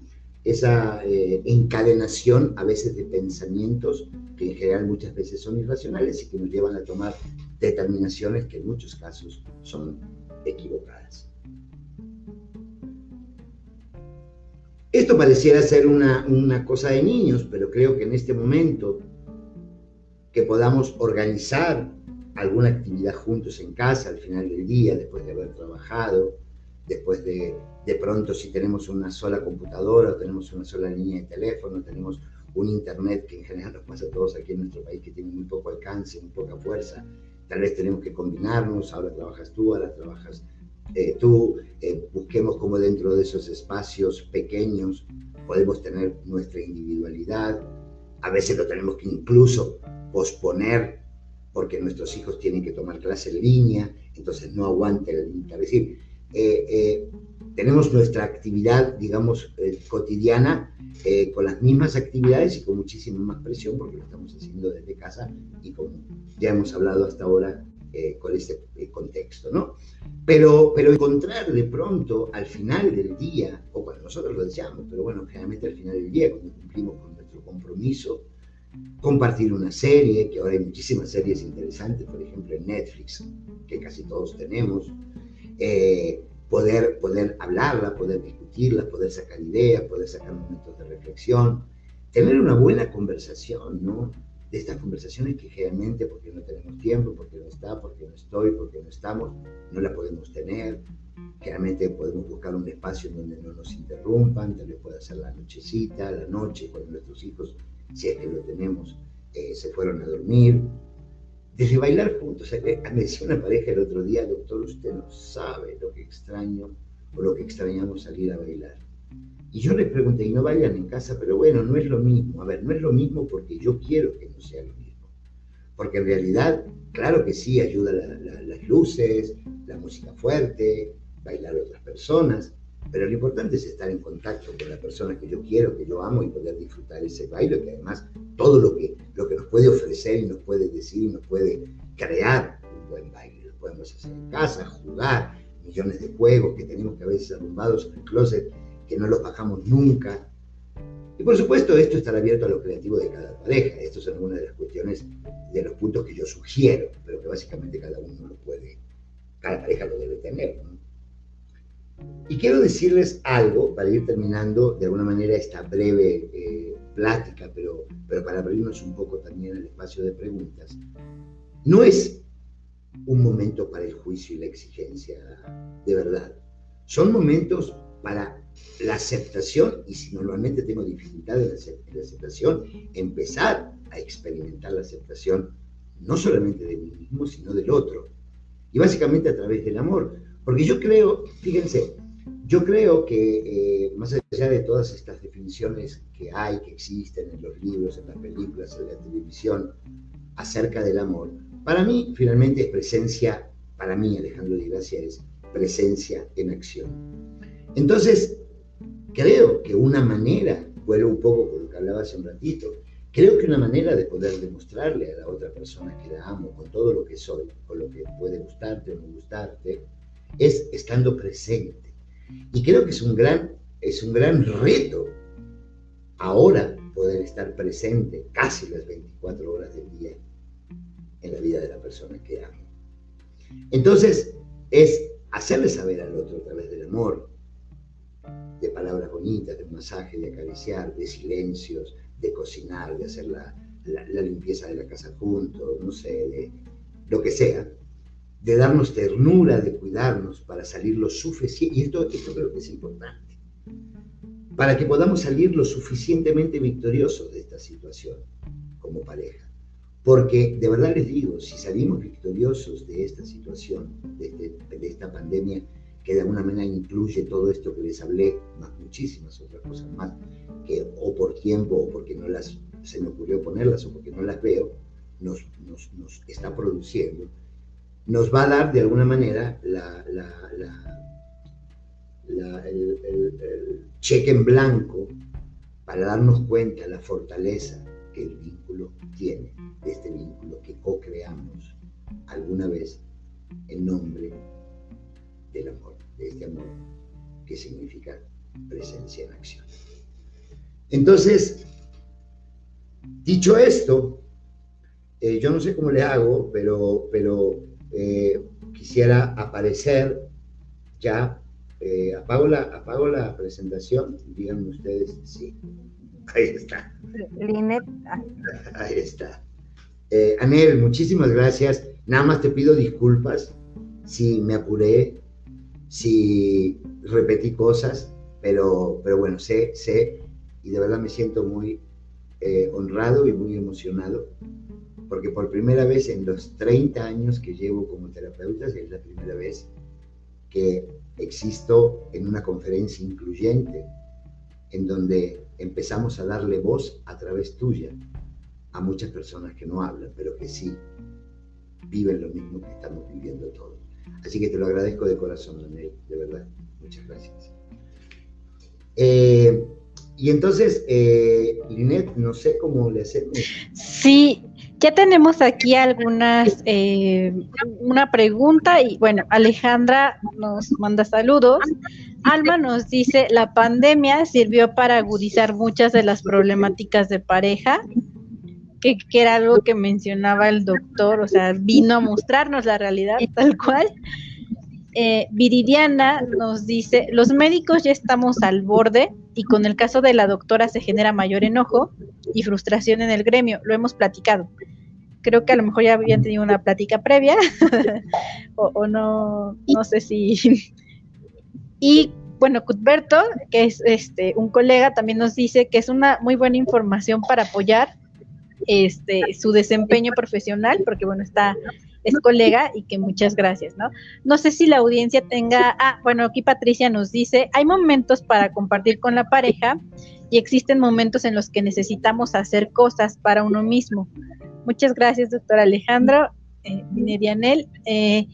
esa eh, encadenación a veces de pensamientos que en general muchas veces son irracionales y que nos llevan a tomar determinaciones que en muchos casos son equivocadas. Esto pareciera ser una, cosa de niños, pero creo que en este momento que podamos organizar alguna actividad juntos en casa al final del día, después de haber trabajado, después de, de pronto si tenemos una sola computadora, o tenemos una sola línea de teléfono, tenemos un internet que en general nos pasa a todos aquí en nuestro país que tiene muy poco alcance, muy poca fuerza, tal vez tenemos que combinarnos, ahora trabajas tú, ahora trabajas eh, tú, eh, busquemos cómo dentro de esos espacios pequeños podemos tener nuestra individualidad, a veces lo tenemos que incluso posponer porque nuestros hijos tienen que tomar clase en línea, entonces no aguante el Es decir, eh, tenemos nuestra actividad, digamos, cotidiana con las mismas actividades y con muchísima más presión porque lo estamos haciendo desde casa y como ya hemos hablado hasta ahora, eh, con este eh, contexto, ¿no? Pero, pero encontrar de pronto al final del día, o cuando nosotros lo deseamos, pero bueno, generalmente al final del día, cuando cumplimos con nuestro compromiso, compartir una serie, que ahora hay muchísimas series interesantes, por ejemplo en Netflix, que casi todos tenemos, eh, poder, poder hablarla, poder discutirla, poder sacar ideas, poder sacar momentos de reflexión, tener una buena conversación, ¿no? de estas conversaciones que generalmente, porque no tenemos tiempo, porque no está, porque no estoy, porque no estamos, no la podemos tener. Generalmente podemos buscar un espacio donde no nos interrumpan, tal vez pueda ser la nochecita, la noche, cuando nuestros hijos, si es que lo tenemos, eh, se fueron a dormir. Desde bailar juntos, me decía una pareja el otro día, doctor, usted no sabe lo que extraño o lo que extrañamos salir a bailar y yo les pregunté, y no vayan en casa, pero bueno, no es lo mismo. A ver, no es lo mismo porque yo quiero que no sea lo mismo. Porque en realidad, claro que sí, ayuda las luces, la música fuerte, bailar otras personas, pero lo importante es estar en contacto con la persona que yo quiero, que yo amo y poder disfrutar ese baile, que además todo lo que, lo que nos puede ofrecer y nos puede decir y nos puede crear un buen baile. Lo podemos hacer en casa, jugar, millones de juegos que tenemos que a veces arrumbados en el closet que no los bajamos nunca. Y por supuesto, esto estará abierto a lo creativo de cada pareja. Estas son algunas de las cuestiones, de los puntos que yo sugiero, pero que básicamente cada uno lo puede, cada pareja lo debe tener. Y quiero decirles algo para ir terminando de alguna manera esta breve eh, plática, pero, pero para abrirnos un poco también el espacio de preguntas. No es un momento para el juicio y la exigencia, de verdad. Son momentos para la aceptación, y si normalmente tengo dificultades en la aceptación, empezar a experimentar la aceptación no solamente de mí mismo, sino del otro. Y básicamente a través del amor. Porque yo creo, fíjense, yo creo que eh, más allá de todas estas definiciones que hay, que existen en los libros, en las películas, en la televisión, acerca del amor, para mí finalmente es presencia, para mí Alejandro de Gracia es presencia en acción. Entonces, creo que una manera, vuelvo un poco con lo que hablaba hace un ratito, creo que una manera de poder demostrarle a la otra persona que la amo con todo lo que soy, con lo que puede gustarte o no gustarte, es estando presente. Y creo que es un gran, es un gran reto ahora poder estar presente casi las 24 horas del día en la vida de la persona que amo. Entonces, es hacerle saber al otro a través del amor, de palabras bonitas, de un masaje, de acariciar, de silencios, de cocinar, de hacer la, limpieza de la casa juntos, no sé, de lo que sea, de darnos ternura, de cuidarnos para salir lo suficiente, y esto, creo que es importante, para que podamos salir lo suficientemente victoriosos de esta situación como pareja. Porque de verdad les digo, si salimos victoriosos de esta situación, de, de, esta pandemia, que de alguna manera incluye todo esto que les hablé, más muchísimas otras cosas más, que o por tiempo o porque no las, se me ocurrió ponerlas o porque no las veo, nos está produciendo, nos va a dar de alguna manera el cheque en blanco para darnos cuenta de la fortaleza que el vínculo tiene, de este vínculo que co-creamos alguna vez en nombre del amor de este amor que significa presencia en acción. Entonces, dicho esto, eh, yo no sé cómo le hago, pero, pero eh, quisiera aparecer ya. Eh, apago, la, apago la presentación, díganme ustedes sí. [laughs] Ahí está. [laughs] Ahí está. Anel, muchísimas gracias. Nada más te pido disculpas si me apuré si repetí cosas, pero, pero bueno, sé, sé y de verdad me siento muy eh, honrado y muy emocionado porque por primera vez en los 30 años que llevo como terapeuta, es la primera vez que existo en una conferencia incluyente, en donde empezamos a darle voz a través tuya a muchas personas que no hablan, pero que sí viven lo mismo que estamos viviendo todos. Así que te lo agradezco de corazón, Daniel, de verdad. Muchas gracias. Eh, y entonces, eh, Linet, no sé cómo le hacemos. Sí, ya tenemos aquí algunas, eh, una pregunta y bueno, Alejandra nos manda saludos. Alma nos dice, la pandemia sirvió para agudizar muchas de las problemáticas de pareja, que, que era algo que mencionaba el doctor, o sea, vino a mostrarnos la realidad tal cual. Eh, Viridiana nos dice, los médicos ya estamos al borde y con el caso de la doctora se genera mayor enojo y frustración en el gremio, lo hemos platicado. Creo que a lo mejor ya habían tenido una plática previa [laughs] o, no, no sé si... [laughs] y bueno, Cuthberto, que es este un colega, también nos dice que es una muy buena información para apoyar este su desempeño profesional, porque bueno, está es colega y que muchas gracias, ¿no? No sé si la audiencia tenga, ah, bueno, aquí Patricia nos dice, hay momentos para compartir con la pareja y existen momentos en los que necesitamos hacer cosas para uno mismo. Muchas gracias, doctor Alejandro eh, eh,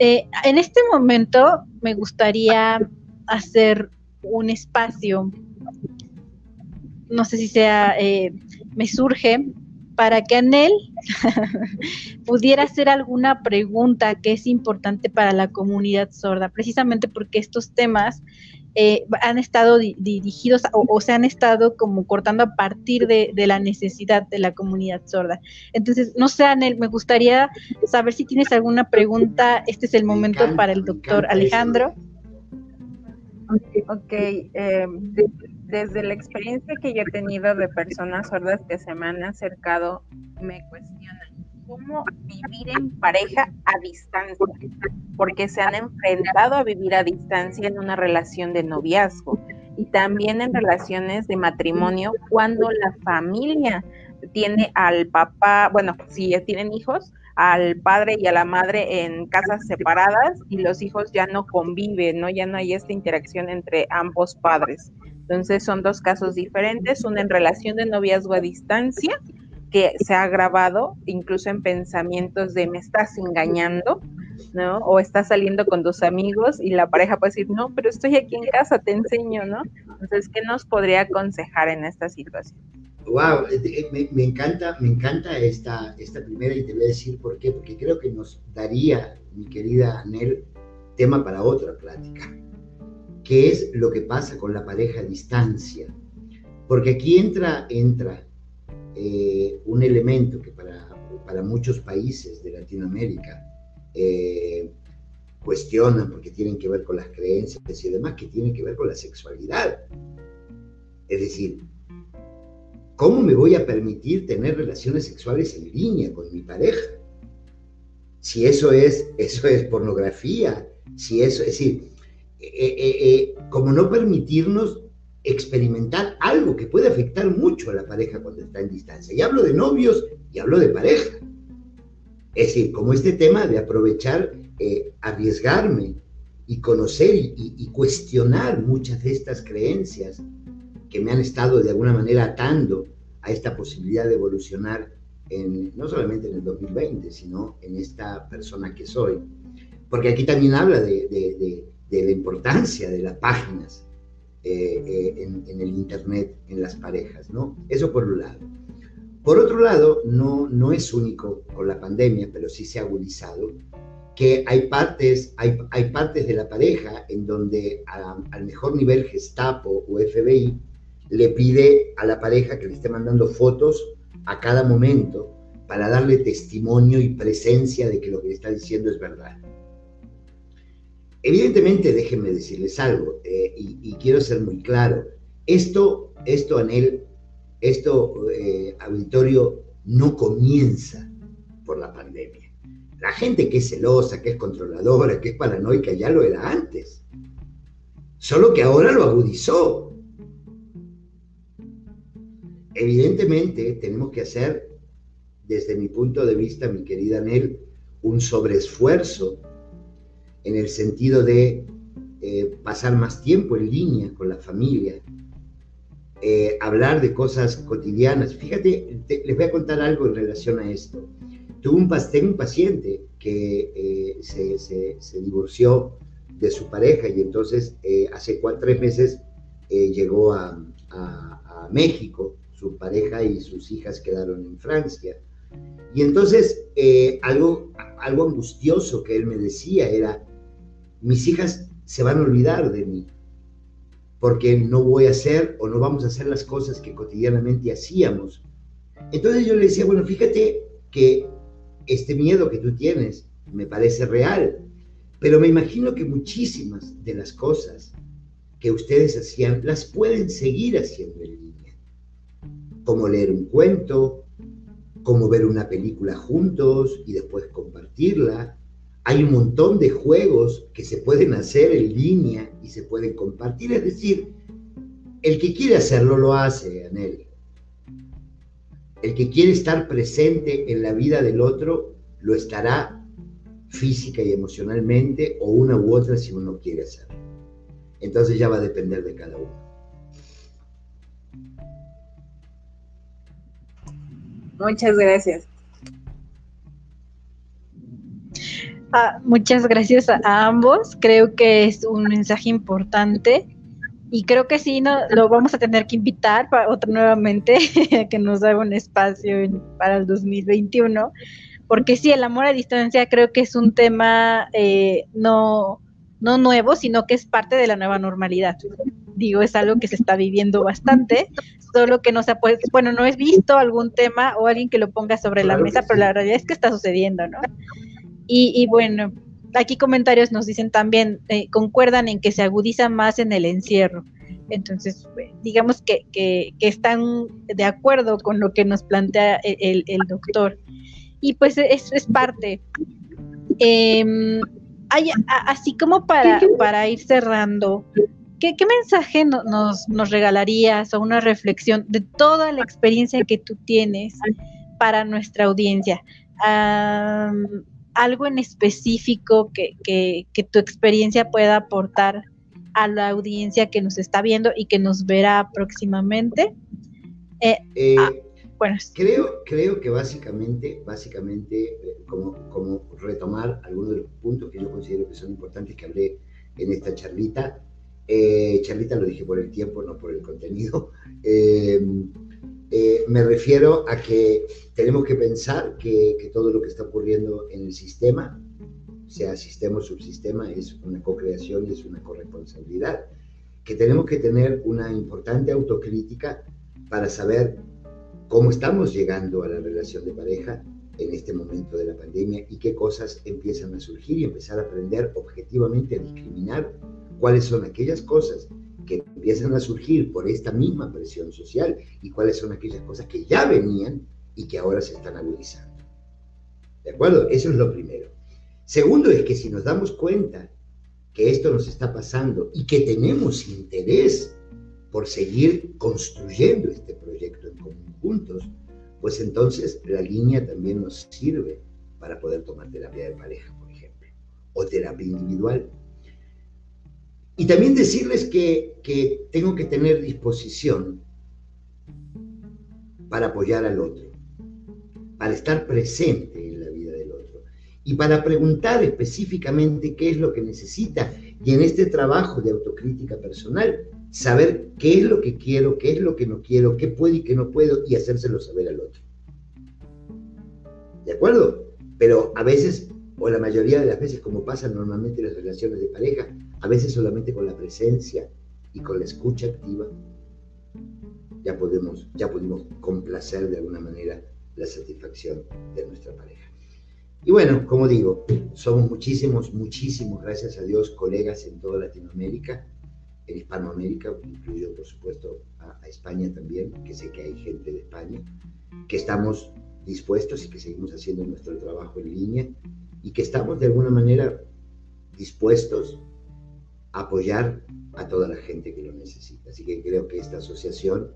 eh, en este momento me gustaría hacer un espacio, no sé si sea, eh, me surge para que Anel [laughs] pudiera hacer alguna pregunta que es importante para la comunidad sorda, precisamente porque estos temas eh, han estado dirigidos o, se han estado como cortando a partir de, la necesidad de la comunidad sorda. Entonces, no sé, Anel, me gustaría saber si tienes alguna pregunta. Este es el momento para el doctor Alejandro. Ok, eh, desde la experiencia que yo he tenido de personas sordas que se me han acercado, me cuestionan cómo vivir en pareja a distancia, porque se han enfrentado a vivir a distancia en una relación de noviazgo y también en relaciones de matrimonio cuando la familia tiene al papá, bueno, si tienen hijos, al padre y a la madre en casas separadas y los hijos ya no conviven, ¿no? Ya no hay esta interacción entre ambos padres. Entonces son dos casos diferentes, una en relación de noviazgo a distancia, que se ha grabado incluso en pensamientos de me estás engañando, ¿no? O estás saliendo con tus amigos y la pareja puede decir, no, pero estoy aquí en casa, te enseño, ¿no? Entonces, ¿qué nos podría aconsejar en esta situación? Wow, eh, me, encanta, me encanta esta, esta primera y te voy a decir por qué, porque creo que nos daría, mi querida Anel, tema para otra plática. ¿Qué es lo que pasa con la pareja a distancia? Porque aquí entra, entra eh, un elemento que para, para, muchos países de Latinoamérica eh, cuestionan porque tienen que ver con las creencias y demás, que tienen que ver con la sexualidad. Es decir, ¿Cómo me voy a permitir tener relaciones sexuales en línea con mi pareja? Si eso es, eso es pornografía, si eso, es decir, eh, eh, eh, como no permitirnos experimentar algo que puede afectar mucho a la pareja cuando está en distancia. Y hablo de novios y hablo de pareja. Es decir, como este tema de aprovechar, arriesgarme y conocer y, cuestionar muchas de estas creencias que me han estado de alguna manera atando a esta posibilidad de evolucionar no solamente en el 2020, sino en esta persona que soy. Porque aquí también habla de, la importancia de las páginas eh, eh, en, el Internet, en las parejas, ¿no? Eso por un lado. Por otro lado, no, no es único con la pandemia, pero sí se ha agudizado, que hay partes, hay, hay partes de la pareja en donde al mejor nivel Gestapo o FBI le pide a la pareja que le esté mandando fotos a cada momento para darle testimonio y presencia de que lo que le está diciendo es verdad. Evidentemente, déjenme decirles algo, eh, y, quiero ser muy claro, esto, esto Anel, esto, eh, auditorio, no comienza por la pandemia. La gente que es celosa, que es controladora, que es paranoica, ya lo era antes. Solo que ahora lo agudizó. Evidentemente tenemos que hacer, desde mi punto de vista, mi querida Nel, un sobreesfuerzo en el sentido de eh, pasar más tiempo en línea con la familia, eh, hablar de cosas cotidianas. Fíjate, les voy a contar algo en relación a esto. Tuve un, tengo un paciente que eh, se, divorció de su pareja y entonces hace cuatro, tres meses llegó a, a México, su pareja y sus hijas quedaron en Francia. Y entonces algo, algo angustioso que él me decía era, mis hijas se van a olvidar de mí, porque no voy a hacer o no vamos a hacer las cosas que cotidianamente hacíamos. Entonces yo le decía, bueno, fíjate que este miedo que tú tienes me parece real, pero me imagino que muchísimas de las cosas que ustedes hacían las pueden seguir haciendo en línea, como leer un cuento, como ver una película juntos y después compartirla, hay un montón de juegos que se pueden hacer en línea y se pueden compartir. Es decir, el que quiere hacerlo lo hace, Anel. El que quiere estar presente en la vida del otro lo estará física y emocionalmente o una u otra si uno quiere hacerlo. Entonces ya va a depender de cada uno. Muchas gracias. Ah, muchas gracias a, ambos. Creo que es un mensaje importante y creo que sí, no, lo vamos a tener que invitar para otra nuevamente a [laughs] que nos haga un espacio para el 2021, porque sí, el amor a distancia creo que es un tema eh, no, no nuevo, sino que es parte de la nueva normalidad. Digo, es algo que se está viviendo bastante, solo que no se ha puesto, bueno, no he visto algún tema o alguien que lo ponga sobre la mesa, pero la realidad es que está sucediendo, ¿no? Y, bueno, aquí comentarios nos dicen también, eh, concuerdan en que se agudiza más en el encierro. Entonces, digamos que, que, están de acuerdo con lo que nos plantea el, el doctor. Y pues es, es parte. Em, así como para, para ir cerrando, ¿qué, qué mensaje nos, nos, regalarías o una reflexión de toda la experiencia que tú tienes para nuestra audiencia? Algo en específico que, tu experiencia pueda aportar a la audiencia que nos está viendo y que nos verá próximamente? Eh, eh, ah, bueno. creo, creo que básicamente, básicamente eh, como, como retomar algunos de los puntos que yo considero que son importantes que hablé en esta charlita. charlita lo dije por el tiempo, no por el contenido. [laughs] Eh, me refiero a que tenemos que pensar que, todo lo que está ocurriendo en el sistema, sea sistema o subsistema, es una co-creación y es una corresponsabilidad. Que tenemos que tener una importante autocrítica para saber cómo estamos llegando a la relación de pareja en este momento de la pandemia y qué cosas empiezan a surgir y empezar a aprender objetivamente a discriminar cuáles son aquellas cosas que empiezan a surgir por esta misma presión social y cuáles son aquellas cosas que ya venían y que ahora se están agudizando. ¿De acuerdo? Eso es lo primero. Segundo es que si nos damos cuenta que esto nos está pasando y que tenemos interés por seguir construyendo este proyecto en conjuntos, pues entonces la línea también nos sirve para poder tomar terapia de pareja, por ejemplo, o terapia individual. Y también decirles que, tengo que tener disposición para apoyar al otro, para estar presente en la vida del otro y para preguntar específicamente qué es lo que necesita y en este trabajo de autocrítica personal saber qué es lo que quiero, qué es lo que no quiero, qué puedo y qué no puedo y hacérselo saber al otro. ¿De acuerdo? Pero a veces, o la mayoría de las veces, como pasa normalmente en las relaciones de pareja, a veces solamente con la presencia y con la escucha activa, ya podemos, ya pudimos complacer de alguna manera la satisfacción de nuestra pareja. Y bueno, como digo, somos muchísimos, muchísimos, gracias a Dios, colegas en toda Latinoamérica, en Hispanoamérica, incluido por supuesto a, a España también, que sé que hay gente de España, que estamos dispuestos y que seguimos haciendo nuestro trabajo en línea y que estamos de alguna manera dispuestos apoyar a toda la gente que lo necesita. Así que creo que esta asociación,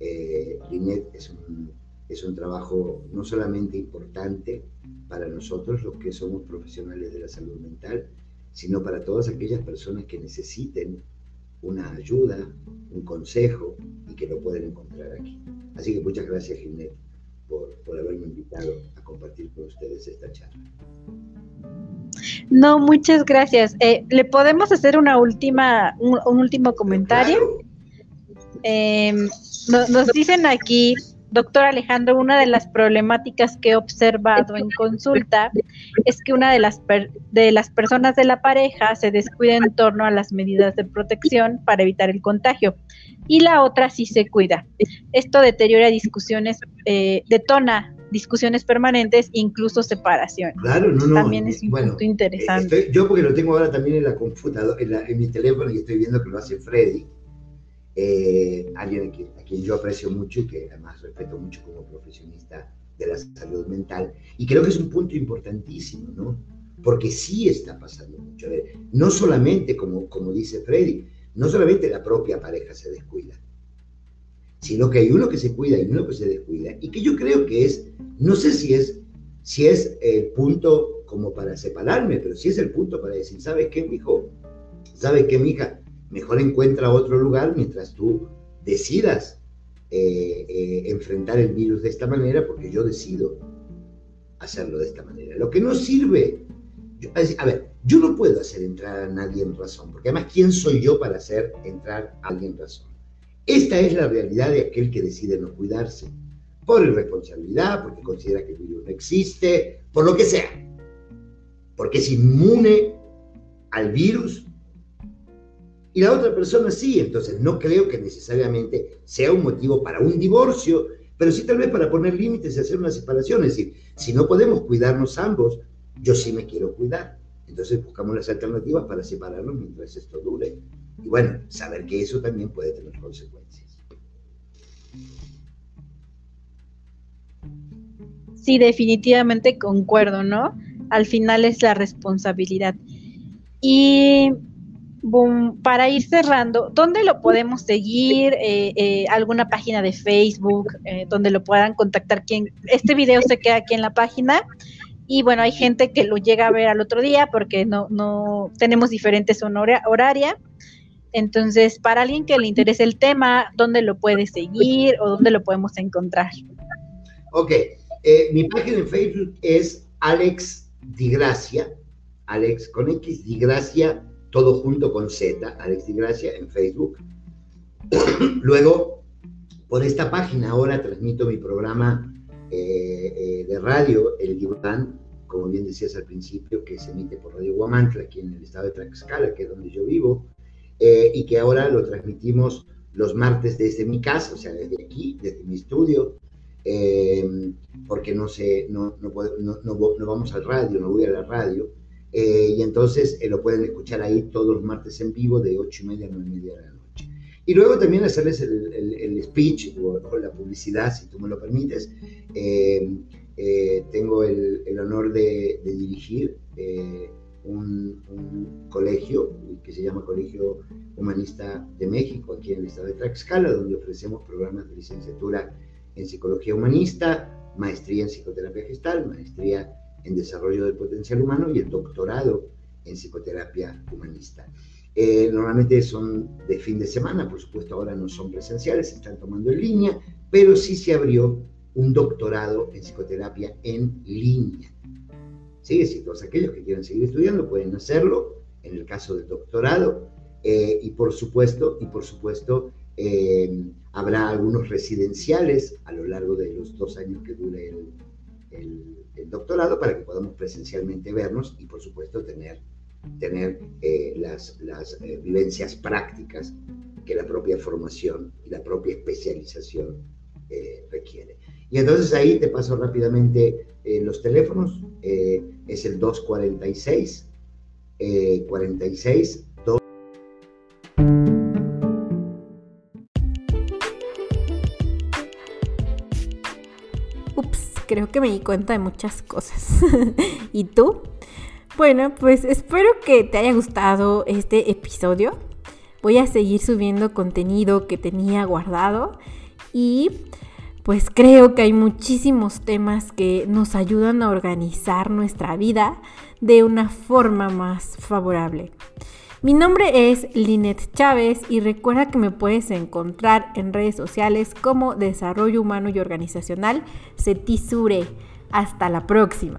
eh, Linet, es un, es un trabajo no solamente importante para nosotros, los que somos profesionales de la salud mental, sino para todas aquellas personas que necesiten una ayuda, un consejo y que lo pueden encontrar aquí. Así que muchas gracias, Ginette, por, por haberme invitado a compartir con ustedes esta charla. No, muchas gracias. Eh, ¿Le podemos hacer una última, un, último comentario? Em, nos dicen aquí Doctor Alejandro, una de las problemáticas que he observado en consulta es que una de las, de las personas de la pareja se descuida en torno a las medidas de protección para evitar el contagio y la otra sí se cuida. Esto deteriora discusiones, eh, detona discusiones permanentes, incluso separación. Claro, no, no. También es un punto interesante. yo porque lo tengo ahora también en la computadora, en, en mi teléfono y estoy viendo que lo hace Freddy eh, alguien a quien, yo aprecio mucho y que además respeto mucho como profesionista de la salud mental. Y creo que es un punto importantísimo, ¿no? Porque sí está pasando mucho. no solamente, como, como dice Freddy, no solamente la propia pareja se descuida, sino que hay uno que se cuida y uno que se descuida. Y que yo creo que es, no sé si es, si es el punto como para separarme, pero si es el punto para decir, ¿sabes qué, hijo? ¿Sabes qué, hija mejor encuentra otro lugar mientras tú decidas eh, eh, enfrentar el virus de esta manera, porque yo decido hacerlo de esta manera. Lo que no sirve, a ver, yo no puedo hacer entrar a nadie en razón, porque además, ¿quién soy yo para hacer entrar a alguien en razón? Esta es la realidad de aquel que decide no cuidarse, por irresponsabilidad, porque considera que el virus no existe, por lo que sea, porque es inmune al virus y la otra persona sí. Entonces, no creo que necesariamente sea un motivo para un divorcio, pero sí tal vez para poner límites y hacer una separación. Es decir, si no podemos cuidarnos ambos, yo sí me quiero cuidar. Entonces buscamos las alternativas para separarnos mientras esto dure. Y bueno, saber que eso también puede tener consecuencias. Sí, definitivamente concuerdo, ¿no? Al final es la responsabilidad. Y para ir cerrando, ¿dónde lo podemos seguir? Eh, eh, ¿Alguna página de Facebook eh, donde lo puedan contactar? Quien, este video se queda aquí en la página y bueno, hay gente que lo llega a ver al otro día porque no, no tenemos diferentes horaria. Entonces, para alguien que le interese el tema, ¿dónde lo puede seguir o dónde lo podemos encontrar? Ok, mi página en Facebook es Alex Digracia, Alex con X Digracia todo junto con Z, Alex Di Gracia, en Facebook. [clears throat] Luego, por esta página ahora transmito mi programa eh, eh, de radio, El Diván, como bien decías al principio, que se emite por Radio Guamantla, aquí en el estado de Tlaxcala, que es donde yo vivo, eh, y que ahora lo transmitimos los martes desde mi casa, o sea, desde aquí, desde mi estudio, porque no, sé, no, no, no, no, vamos al radio, no voy a la radio, eh, y entonces eh, lo pueden escuchar ahí todos los martes en vivo de 8 y media a 9 y media de la noche. Y luego también hacerles el, el, speech o, la publicidad, si tú me lo permites. Eh, tengo el, el, honor de, de dirigir un, colegio que se llama Colegio Humanista de México, aquí en el estado de Tlaxcala, donde ofrecemos programas de licenciatura en psicología humanista, maestría en psicoterapia gestal, maestría en desarrollo del potencial humano y el doctorado en psicoterapia humanista. Eh, normalmente son de fin de semana, por supuesto ahora no son presenciales, se están tomando en línea, pero sí se abrió un doctorado en psicoterapia en línea. ¿Sí? Es todos aquellos que quieran seguir estudiando pueden hacerlo en el caso del doctorado eh, y por supuesto, y por supuesto eh, habrá algunos residenciales a lo largo de los dos años que dure el doctorado para que podamos presencialmente vernos y por supuesto tener, tener eh, las, las vivencias prácticas que la propia formación y la propia especialización requiere. Y entonces ahí te paso rápidamente los teléfonos, es el 246 46 2 Ups creo que me di cuenta de muchas cosas. [laughs] ¿Y tú? Bueno, pues espero que te haya gustado este episodio. Voy a seguir subiendo contenido que tenía guardado y pues creo que hay muchísimos temas que nos ayudan a organizar nuestra vida de una forma más favorable. Mi nombre es Linet Chávez y recuerda que me puedes encontrar en redes sociales como Desarrollo Humano y Organizacional CETISURE. Hasta la próxima.